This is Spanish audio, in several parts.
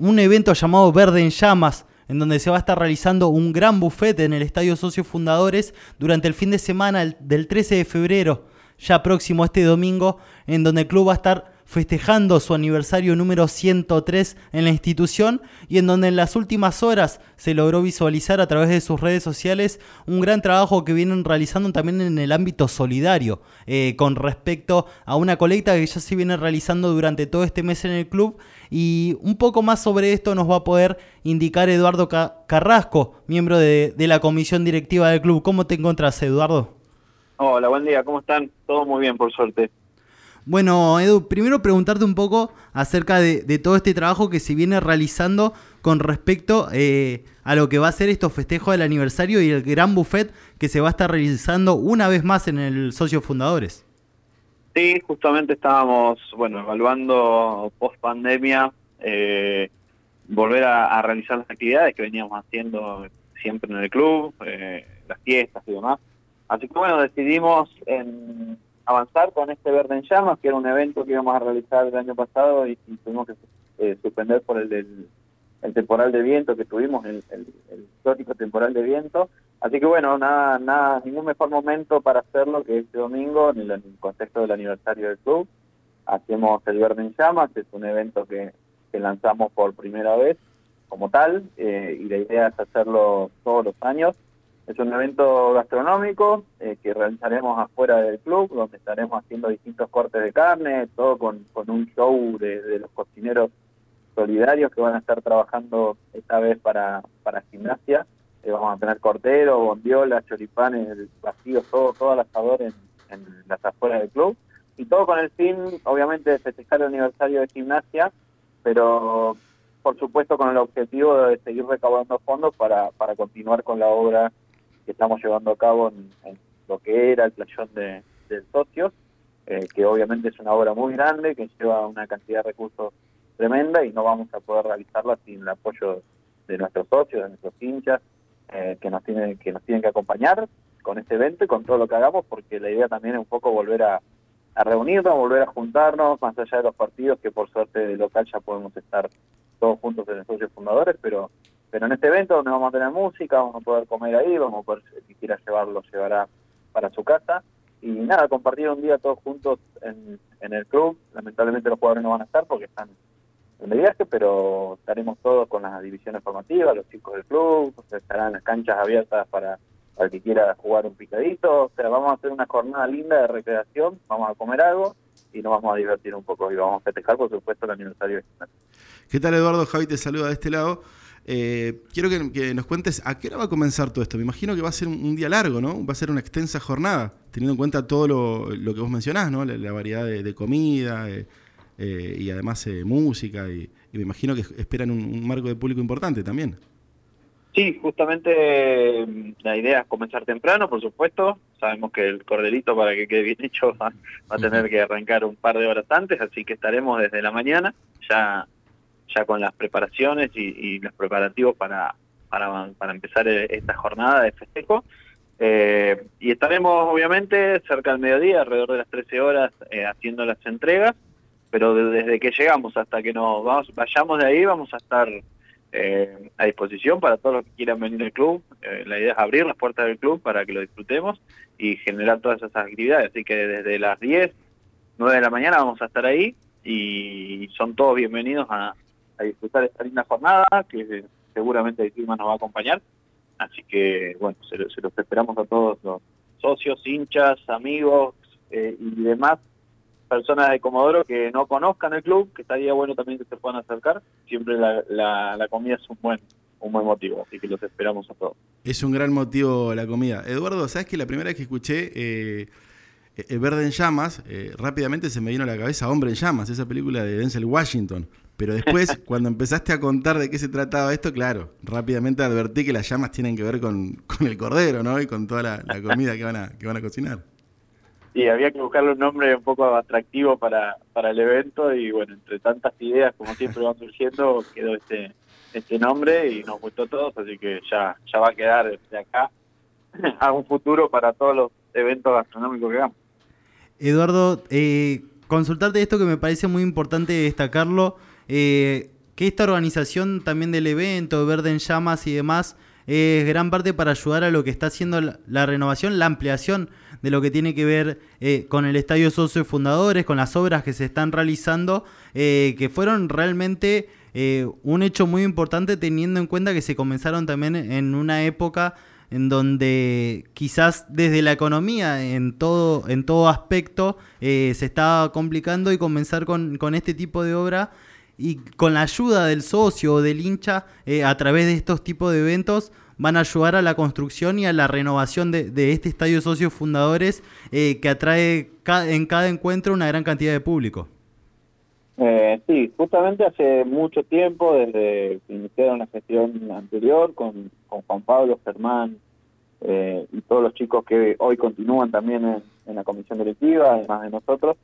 un evento llamado Verde en Llamas, en donde se va a estar realizando un gran buffet en el Estadio Socios Fundadores durante el fin de semana del 13 de febrero, ya próximo este domingo, en donde el club va a estar festejando su aniversario número 103 en la institución y en donde en las últimas horas se logró visualizar a través de sus redes sociales un gran trabajo que vienen realizando también en el ámbito solidario eh, con respecto a una colecta que ya se viene realizando durante todo este mes en el club y un poco más sobre esto nos va a poder indicar Eduardo Carrasco, miembro de, de la comisión directiva del club. ¿Cómo te encuentras, Eduardo? Hola, buen día, ¿cómo están? Todo muy bien, por suerte. Bueno, Edu, primero preguntarte un poco acerca de, todo este trabajo que se viene realizando con respecto eh, a lo que va a ser estos festejos del aniversario y el gran buffet que se va a estar realizando una vez más en el Socio Fundadores. Sí, justamente estábamos, bueno, evaluando post pandemia, eh, volver a, realizar las actividades que veníamos haciendo siempre en el club, eh, las fiestas y demás. Así que bueno, decidimos en avanzar con este Verde en Llamas, que era un evento que íbamos a realizar el año pasado y, tuvimos que eh, suspender por el, el temporal de viento que tuvimos, el, el, histórico temporal de viento. Así que bueno, nada, nada, ningún mejor momento para hacerlo que este domingo en el, contexto del aniversario del club. Hacemos el Verde en Llamas, es un evento que, que lanzamos por primera vez como tal, eh, y la idea es hacerlo todos los años. Es un evento gastronómico eh, que realizaremos afuera del club, donde estaremos haciendo distintos cortes de carne, todo con, un show de, los cocineros solidarios que van a estar trabajando esta vez para, para gimnasia. Eh, vamos a tener cortero, bondiola, choripanes, vacíos, todo, todo al asador en, en las afueras del club. Y todo con el fin, obviamente, de festejar el aniversario de gimnasia, pero por supuesto con el objetivo de seguir recaudando fondos para, para continuar con la obra que estamos llevando a cabo en, lo que era el playón de, socios, eh, que obviamente es una obra muy grande, que lleva una cantidad de recursos tremenda y no vamos a poder realizarla sin el apoyo de nuestros socios, de nuestros hinchas, eh, que nos tienen que nos tienen que acompañar con este evento y con todo lo que hagamos, porque la idea también es un poco volver a, a reunirnos, volver a juntarnos, más allá de los partidos, que por suerte de local ya podemos estar todos juntos en los socios fundadores, pero pero en este evento donde vamos a tener música, vamos a poder comer ahí, vamos a poder, si quiera llevarlo, llevará para su casa. Y nada, compartir un día todos juntos en, el club. Lamentablemente los jugadores no van a estar porque están el viaje, pero estaremos todos con las divisiones formativas, los chicos del club, estarán las canchas abiertas para, para el que quiera jugar un picadito. O sea, vamos a hacer una jornada linda de recreación, vamos a comer algo y nos vamos a divertir un poco y vamos a festejar, por supuesto, el aniversario ¿Qué tal, Eduardo? Javi te saluda de este lado. Eh, quiero que, nos cuentes a qué hora va a comenzar todo esto. Me imagino que va a ser un, día largo, ¿no? Va a ser una extensa jornada, teniendo en cuenta todo lo, que vos mencionás, ¿no? La, variedad de, comida eh, eh, y además música. Y, me imagino que esperan un, marco de público importante también. Sí, justamente mm, la idea es comenzar temprano, por supuesto. Sabemos que el cordelito para que quede bien hecho va a tener que arrancar un par de horas antes, así que estaremos desde la mañana ya ya con las preparaciones y, los preparativos para, para, para, empezar e, esta jornada de festejo. Eh, y estaremos obviamente cerca del mediodía, alrededor de las 13 horas, eh, haciendo las entregas, pero desde que llegamos hasta que nos vamos, vayamos de ahí vamos a estar eh, a disposición para todos los que quieran venir al club. la idea es abrir las puertas del club para que lo disfrutemos y generar todas esas actividades. Así que desde las 10, 9 de la mañana vamos a estar ahí y son todos bienvenidos a, a disfrutar esta linda jornada, que seguramente el clima nos va a acompañar. Así que, bueno, se, los esperamos a todos los socios, hinchas, amigos eh, y demás personas de Comodoro que no conozcan el club, que estaría bueno también que se puedan acercar. Siempre la, la, comida es un buen un buen motivo, así que los esperamos a todos. Es un gran motivo la comida. Eduardo, ¿sabes que la primera vez que escuché eh, El Verde en Llamas, eh, rápidamente se me vino a la cabeza Hombre en Llamas, esa película de Denzel Washington? Pero después, cuando empezaste a contar de qué se trataba esto, claro, rápidamente advertí que las llamas tienen que ver con, el cordero, ¿no? Y con toda la, comida que van, a, que van a cocinar. Sí, había que buscarle un nombre un poco atractivo para, para el evento y bueno, entre tantas ideas como siempre van surgiendo, quedó este, este nombre y nos gustó a todos, así que ya, ya va a quedar de acá a un futuro para todos los eventos gastronómicos que hagamos. Eduardo, eh, consultarte esto que me parece muy importante destacarlo. Eh, que esta organización también del evento, Verde en Llamas y demás, es gran parte para ayudar a lo que está haciendo la, renovación, la ampliación de lo que tiene que ver eh, con el Estadio Socio Fundadores, con las obras que se están realizando, eh, que fueron realmente eh, un hecho muy importante teniendo en cuenta que se comenzaron también en una época en donde quizás desde la economía en todo, en todo aspecto se estaba complicando y comenzar con, con este tipo de obra y con la ayuda del socio o del hincha eh, a través de estos tipos de eventos van a ayudar a la construcción y a la renovación de, este estadio de socios fundadores eh, que atrae en cada encuentro una gran cantidad de público. Eh, sí, justamente hace mucho tiempo, desde que iniciaron la gestión anterior con, Juan Pablo, Germán y todos los chicos que hoy continúan también en, en la comisión directiva, además de nosotros,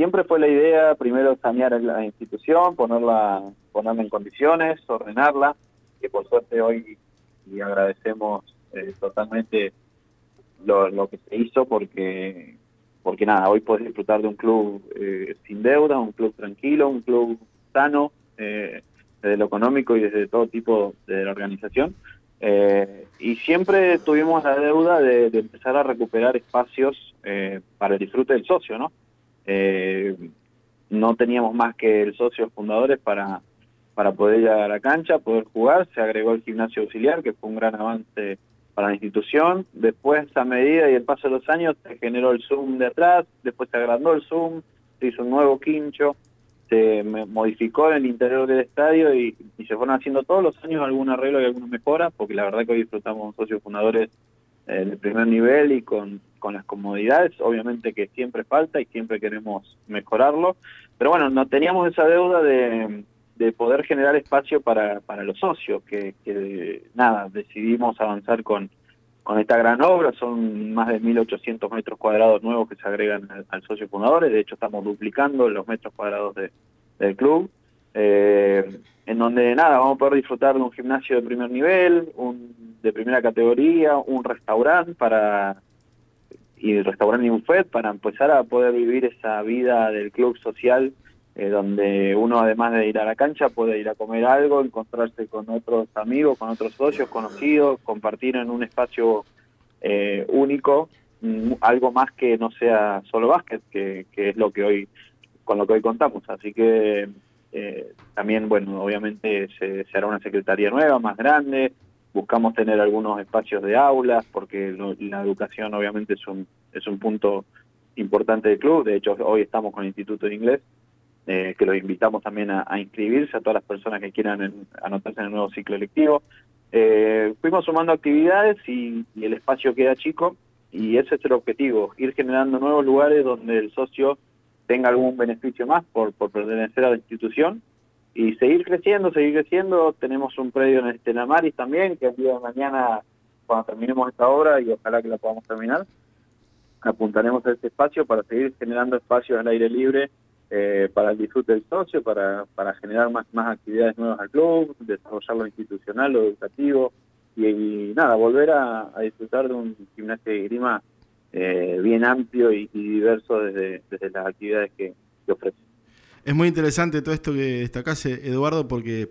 Siempre fue la idea primero sanear la institución, ponerla, ponerla en condiciones, ordenarla, que por suerte hoy y agradecemos eh, totalmente lo, que se hizo porque porque nada, hoy puedes disfrutar de un club eh, sin deuda, un club tranquilo, un club sano, eh, desde lo económico y desde todo tipo de la organización. y siempre tuvimos la deuda de, de empezar a recuperar espacios para el disfrute del socio, ¿no? Eh, no teníamos más que el socio fundadores para, para poder llegar a la cancha, poder jugar. Se agregó el gimnasio auxiliar, que fue un gran avance para la institución. Después, a medida y el paso de los años, se generó el Zoom de atrás, después se agrandó el Zoom, se hizo un nuevo quincho, se modificó el interior del estadio y, y se fueron haciendo todos los años algún arreglo y alguna mejora, porque la verdad que hoy disfrutamos socios fundadores eh, de primer nivel y con, con las comodidades, obviamente que siempre falta y siempre queremos mejorarlo, pero bueno, no teníamos esa deuda de, de poder generar espacio para, para los socios, que, que nada, decidimos avanzar con, con esta gran obra, son más de 1.800 metros cuadrados nuevos que se agregan al, socio fundador, de hecho estamos duplicando los metros cuadrados de, del club, eh, en donde nada, vamos a poder disfrutar de un gimnasio de primer nivel, un de primera categoría, un restaurante para y restaurante y buffet para empezar a poder vivir esa vida del club social eh, donde uno además de ir a la cancha puede ir a comer algo, encontrarse con otros amigos, con otros socios conocidos, compartir en un espacio eh, único, mm, algo más que no sea solo básquet, que, que es lo que hoy con lo que hoy contamos. Así que eh, también, bueno, obviamente se, hará una secretaría nueva, más grande, buscamos tener algunos espacios de aulas, porque la educación obviamente es un, es un punto importante del club, de hecho hoy estamos con el Instituto de Inglés, eh, que los invitamos también a, inscribirse a todas las personas que quieran anotarse en el nuevo ciclo electivo. Eh, fuimos sumando actividades y, y el espacio queda chico, y ese es el objetivo, ir generando nuevos lugares donde el socio tenga algún beneficio más por, por pertenecer a la institución y seguir creciendo, seguir creciendo. Tenemos un predio en el Tenamaris también, que el día de mañana, cuando terminemos esta obra, y ojalá que la podamos terminar, apuntaremos a este espacio para seguir generando espacios al aire libre eh, para el disfrute del socio, para, para generar más, más actividades nuevas al club, desarrollar lo institucional, lo educativo, y, nada, volver a, a, disfrutar de un gimnasio de grima eh, bien amplio y, diverso desde, desde, las actividades que, ofrece. Es muy interesante todo esto que destacase, Eduardo, porque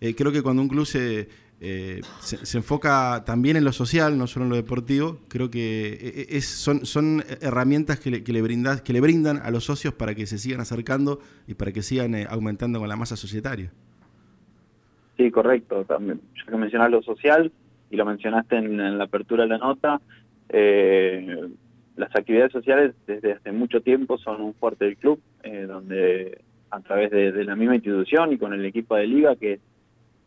eh, creo que cuando un club se, eh, se, enfoca también en lo social, no solo en lo deportivo, creo que es, son, son herramientas que le, que, le brindas, que le brindan a los socios para que se sigan acercando y para que sigan aumentando con la masa societaria. Sí, correcto. También, ya que mencionas lo social y lo mencionaste en la apertura de la nota, eh, las actividades sociales desde hace mucho tiempo son un fuerte del club, eh, donde a través de, la misma institución y con el equipo de liga, que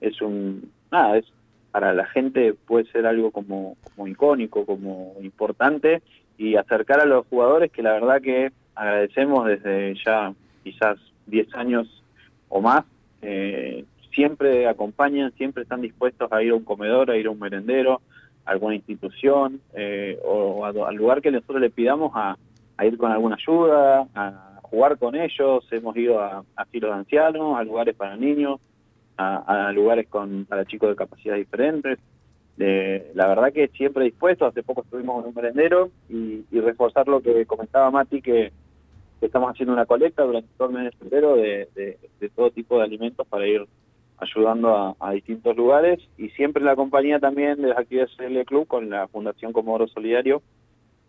es un, nada, es para la gente puede ser algo como, icónico, como importante, y acercar a los jugadores que la verdad que agradecemos desde ya quizás 10 años o más, eh, siempre acompañan, siempre están dispuestos a ir a un comedor, a ir a un merendero, alguna institución eh, o, al lugar que nosotros le pidamos a, ir con alguna ayuda, a jugar con ellos. Hemos ido a asilos de ancianos, a lugares para niños, a, lugares con, para chicos de capacidades diferentes. la verdad que siempre dispuesto, hace poco estuvimos en un merendero y, reforzar lo que comentaba Mati, que, estamos haciendo una colecta durante todo el mes de febrero de, todo tipo de alimentos para ir ayudando a, distintos lugares y siempre la compañía también de las actividades del club con la Fundación Comodoro Solidario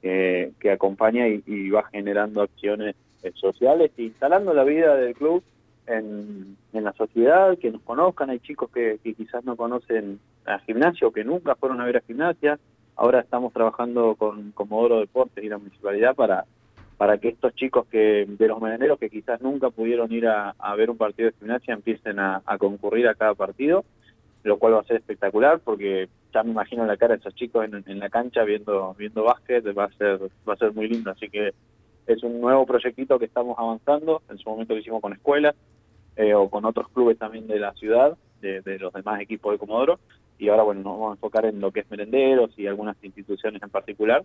que acompaña y, va generando acciones eh, sociales e instalando la vida del club en, la sociedad, que nos conozcan, hay chicos que, quizás no conocen a gimnasio, que nunca fueron a ver a gimnasia, ahora estamos trabajando con Comodoro Deportes y la municipalidad para para que estos chicos que de los merenderos que quizás nunca pudieron ir a, ver un partido de gimnasia empiecen a, concurrir a cada partido, lo cual va a ser espectacular porque ya me imagino la cara de esos chicos en, la cancha viendo viendo básquet, va a ser va a ser muy lindo, así que es un nuevo proyectito que estamos avanzando, en su momento lo hicimos con escuelas eh, o con otros clubes también de la ciudad, de, de los demás equipos de Comodoro, y ahora bueno, nos vamos a enfocar en lo que es merenderos y algunas instituciones en particular,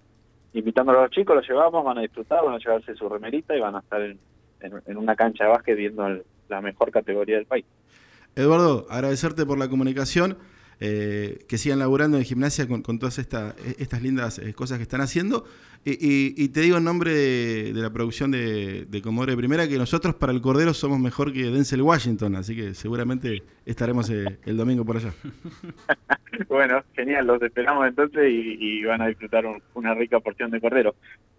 invitándolo a los chicos, los llevamos, van a disfrutar, van a llevarse su remerita y van a estar en, una cancha de básquet viendo la mejor categoría del país. Eduardo, agradecerte por la comunicación. Eh, que sigan laburando en gimnasia con, todas estas lindas eh, cosas que están haciendo. Y, te digo en nombre de, la producción de, de Comodoro de Primera que nosotros para el Cordero somos mejor que Denzel Washington, así que seguramente estaremos eh, el domingo por allá. bueno, genial, los esperamos entonces y, van a disfrutar una rica porción de Cordero.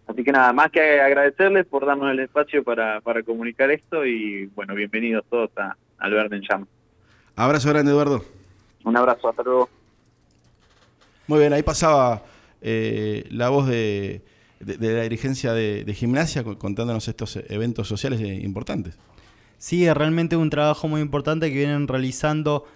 Así que nada, más que agradecerles por darnos el espacio para, para comunicar esto y bueno, bienvenidos todos a, al Verde en Llama. Abrazo grande, Eduardo. Un abrazo, hasta luego. Muy bien, ahí pasaba eh, la voz de, la dirigencia de, gimnasia contándonos estos eventos sociales importantes. Sí, es realmente un trabajo muy importante que vienen realizando